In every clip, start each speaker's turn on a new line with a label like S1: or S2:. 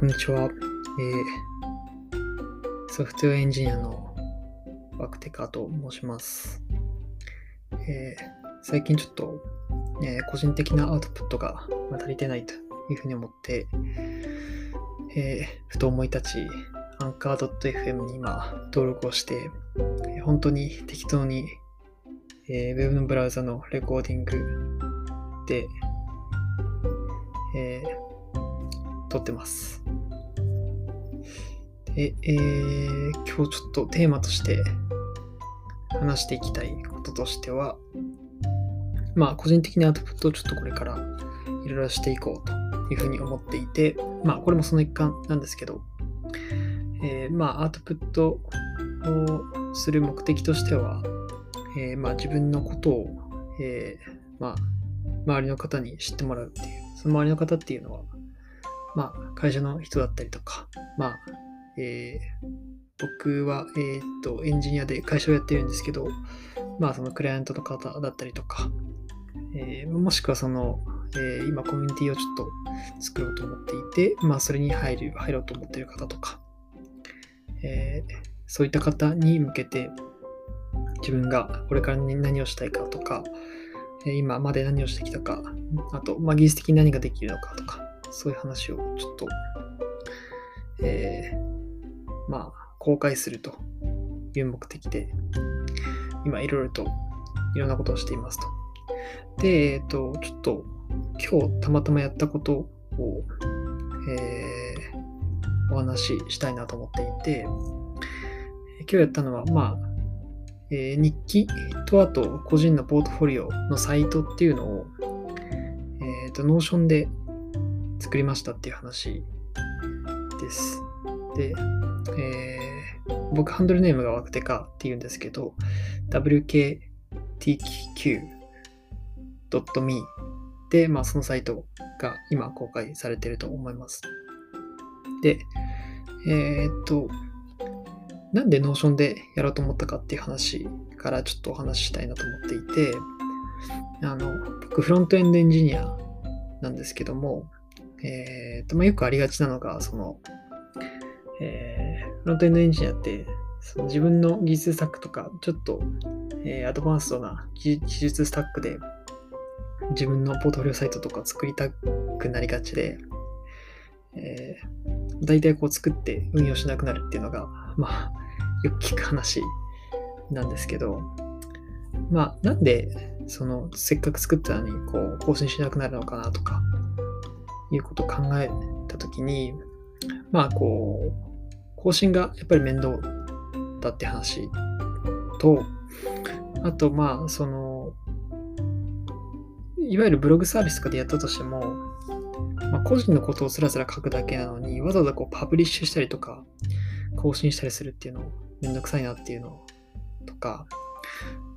S1: こんにちは。えー、ソフトウェアエンジニアのワクテカと申します。えー、最近ちょっと、えー、個人的なアウトプットが足りてないというふうに思って、えふと思い立ち、アンカー .fm に今登録をして、本当に適当に、えー、Web のブラウザのレコーディングで、えー、撮ってます。で、えー、今日ちょっとテーマとして話していきたいこととしては、まあ、個人的なアウトプットをちょっとこれからいろいろしていこうというふうに思っていて、まあ、これもその一環なんですけど、えー、まあ、アウトプットをする目的としては、えー、まあ、自分のことを、えー、まあ、周りの方に知ってもらうっていう、その周りの方っていうのは、まあ、会社の人だったりとか、まあ、えー、僕は、えー、っと、エンジニアで会社をやってるんですけど、まあ、そのクライアントの方だったりとか、えー、もしくはその、えー、今コミュニティをちょっと作ろうと思っていて、まあ、それに入る、入ろうと思っている方とか、えー、そういった方に向けて、自分がこれから何をしたいかとか、今まで何をしてきたか、あと、まあ、技術的に何ができるのかとか、そういう話をちょっと、えー、まあ、公開するという目的で、今いろいろといろんなことをしていますと。で、えっ、ー、と、ちょっと今日たまたまやったことを、えー、お話ししたいなと思っていて、今日やったのは、まあ、えー、日記とあと個人のポートフォリオのサイトっていうのを、えっ、ー、と、 Notion で作りましたっていう話です。で、えー、僕ハンドルネームがワクテカっていうんですけど、wktq.me で、まあ、そのサイトが今公開されていると思います。で、えー、っと、なんで Notion でやろうと思ったかっていう話からちょっとお話ししたいなと思っていて、あの、僕フロントエンドエンジニアなんですけども、えー、と、まあ、よくありがちなのが、その、えー、フロントエンドエンジニアって、その自分の技術スタックとか、ちょっと、えー、アドバンストな技術スタックで、自分のポートフォリオサイトとか作りたくなりがちで、えー、大体こう作って運用しなくなるっていうのが、まあ、よく聞く話なんですけど、まあ、なんで、その、せっかく作ったのに、こう、更新しなくなるのかなとか、いうことを考えたときに、まあ、こう、更新がやっぱり面倒だって話と、あと、まあ、その、いわゆるブログサービスとかでやったとしても、まあ、個人のことをスラスラ書くだけなのに、わざわざこうパブリッシュしたりとか、更新したりするっていうのめんどくさいなっていうのとか、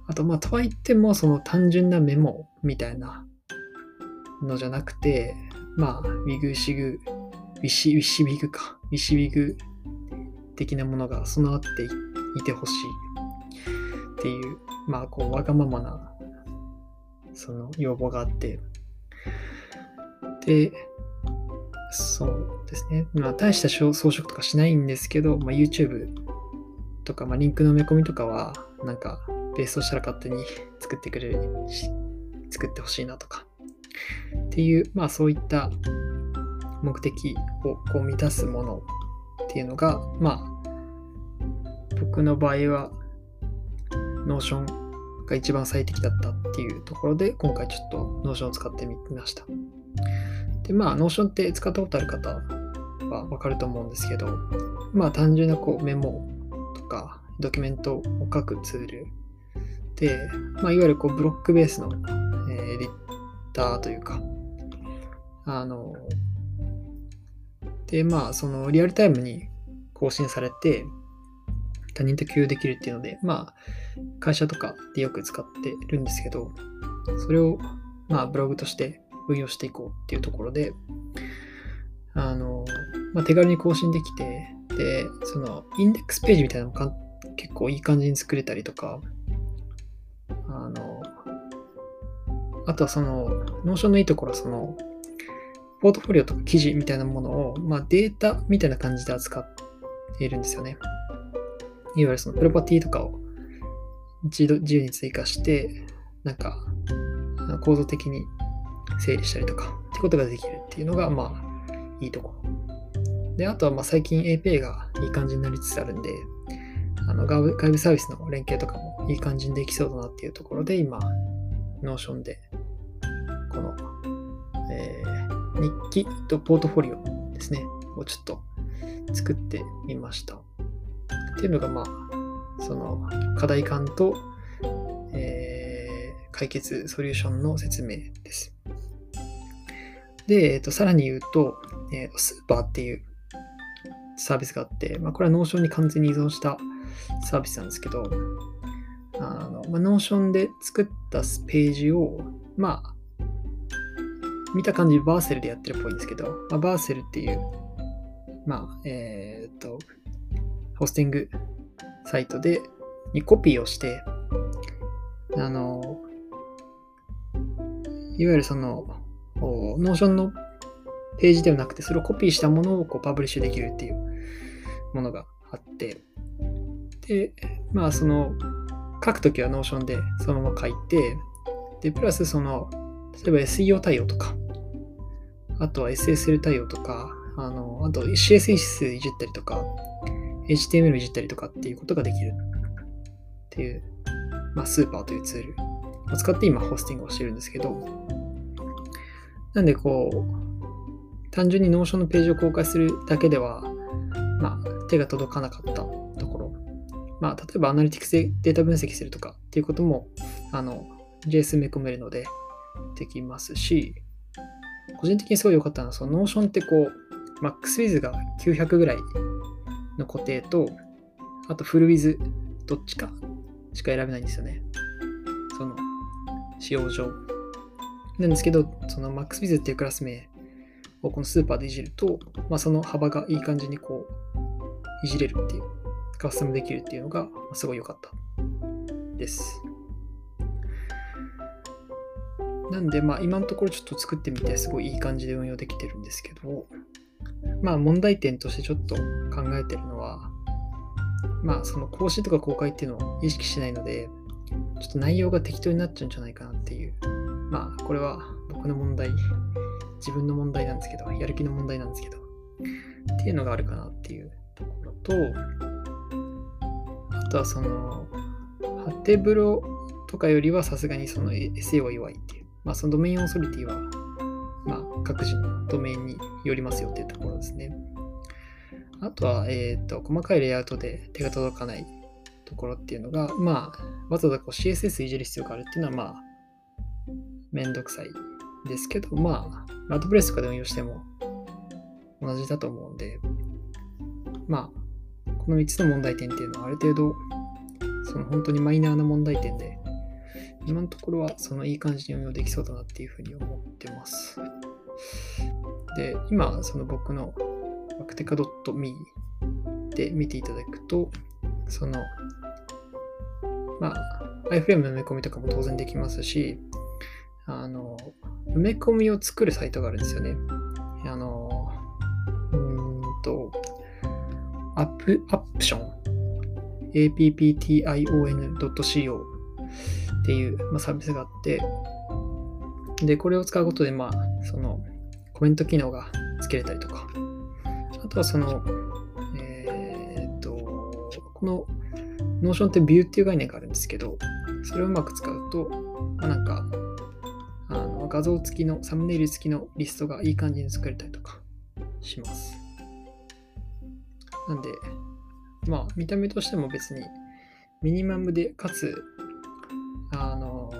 S1: あと、まあ、とはいっても、その単純なメモみたいなのじゃなくて、まあ、ウィグ、シグ、ウィシ、ウィシウィグか、ウィシウィグ的なものが備わっていてほしいっていう、まあ、こう、わがままな、その要望があって、で、そうですね。まあ、大した装飾とかしないんですけど、まあ、YouTube とか、まあ、リンクの埋め込みとかは、なんか、ベースとしたら勝手に作ってくれるし、作ってほしいなとか、っていう、まあそういった目的をこう満たすものっていうのが、まあ僕の場合は Notion が一番最適だったっていうところで今回ちょっと Notion を使ってみました。で、まあ Notion って使ったことある方はわかると思うんですけど、まあ単純なこうメモとかドキュメントを書くツールで、まあ、いわゆるこうブロックベースの、えー、エディターというか、あの、で、まあ、そのリアルタイムに更新されて、他人と共有できるっていうので、まあ、会社とかでよく使ってるんですけど、それを、まあ、ブログとして運用していこうっていうところで、あの、まあ、手軽に更新できて、で、その、インデックスページみたいなのも結構いい感じに作れたりとか、あの、あとはその、 Notion のいいところはその、ポートフォリオとか記事みたいなものを、まあ、データみたいな感じで扱っているんですよね。いわゆるそのプロパティとかを自由に追加して、なんか構造的に整理したりとかってことができるっていうのが、まあ、いいところ。で、あとはまあ最近 API がいい感じになりつつあるんで、あの外部サービスの連携とかもいい感じにできそうだなっていうところで、今、Notion で、この、えー、日記とポートフォリオですね、をちょっと作ってみました。っていうのが、まあ、その課題感と、えー、解決ソリューションの説明です。で、えーと、さらに言うと、えー、スーパーっていうサービスがあって、まあ、これは Notion に完全に依存したサービスなんですけど、あの、まあ、Notion で作ったページを、まあ、見た感じバーセルでやってるっぽいんですけど、まあ、バーセルっていう、まあ、えっ、と、ホスティングサイトで、にコピーをして、あの、いわゆるその、 Notion のページではなくて、それをコピーしたものをこうパブリッシュできるっていうものがあって、で、まあ、その、書くときは Notion でそのまま書いて、で、プラスその、例えば SEO 対応とか、あとは SSL 対応とか、あの、あと CSS いじったりとか、HTML いじったりとかっていうことができるっていう、まあ、スーパーというツールを使って今ホスティングをしてるんですけど、なんでこう、単純に Notion のページを公開するだけでは、まあ、手が届かなかったところ。まあ、例えばアナリティクスでデータ分析するとかっていうことも、あの、JS 埋め込めるのでできますし、個人的にすごい良かったのは、その Notion ってこう、MaxWiz が900ぐらいの固定と、あと FullWiz どっちかしか選べないんですよね。その、使用上。なんですけど、その MaxWiz っていうクラス名をこのスーパーでいじると、まあ、その幅がいい感じにこう、いじれるっていう、カスタムできるっていうのが、すごい良かったです。なんで、まあ、今のところちょっと作ってみて、すごいいい感じで運用できてるんですけど、まあ、問題点としてちょっと考えてるのは、まあ、その更新とか公開っていうのを意識しないので、ちょっと内容が適当になっちゃうんじゃないかなっていう。まあ、これは僕の問題、自分の問題なんですけど、やる気の問題なんですけど、っていうのがあるかなっていうところと、あとはその、ハテブロとかよりはさすがにその SEO 弱いっていう。まあ、そのドメインオーソリティは、まあ、各自のドメインによりますよっていうところですね。あとは、えっ、ー、と、細かいレイアウトで手が届かないところっていうのが、まあ、わざわざこう CSS いじる必要があるっていうのは、まあ、めんどくさいですけど、まあ、ワードプレスとかで運用しても同じだと思うんで、まあ、この3つの問題点っていうのはある程度、その本当にマイナーな問題点で、今のところはそのいい感じに運用できそうだなっていうふうに思ってます。で、今、その僕のバクテカ .me で見ていただくと、その、まあ、iFrame の埋め込みとかも当然できますし、あの、埋め込みを作るサイトがあるんですよね。あの、うんと、アップ、 Apption、apption.co っていう、まあ、サービスがあって、で、これを使うことで、まあ、その、コメント機能がつけれたりとか、あとはその、えー、っと、この、 Notion ってビューっていう概念があるんですけど、それをうまく使うと、まあ、なんか、あの画像付きの、サムネイル付きのリストがいい感じに作れたりとかします。なんで、まあ、見た目としても別にミニマムで、かつあの、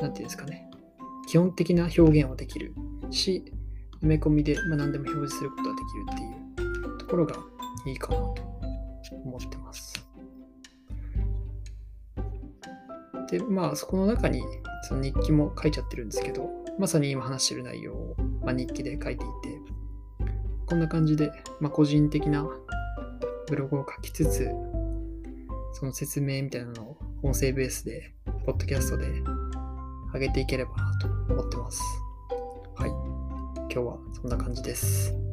S1: なんていうんですかね、基本的な表現はできるし、埋め込みで、まあ、何でも表示することができるっていうところがいいかなと思ってます。で、まあ、そこの中にその日記も書いちゃってるんですけど、まさに今話してる内容を、まあ、日記で書いていて、こんな感じで、まあ、個人的なブログを書きつつ、その説明みたいなのを音声ベースで、ポッドキャストで上げていければなと思ってます。はい。今日はそんな感じです。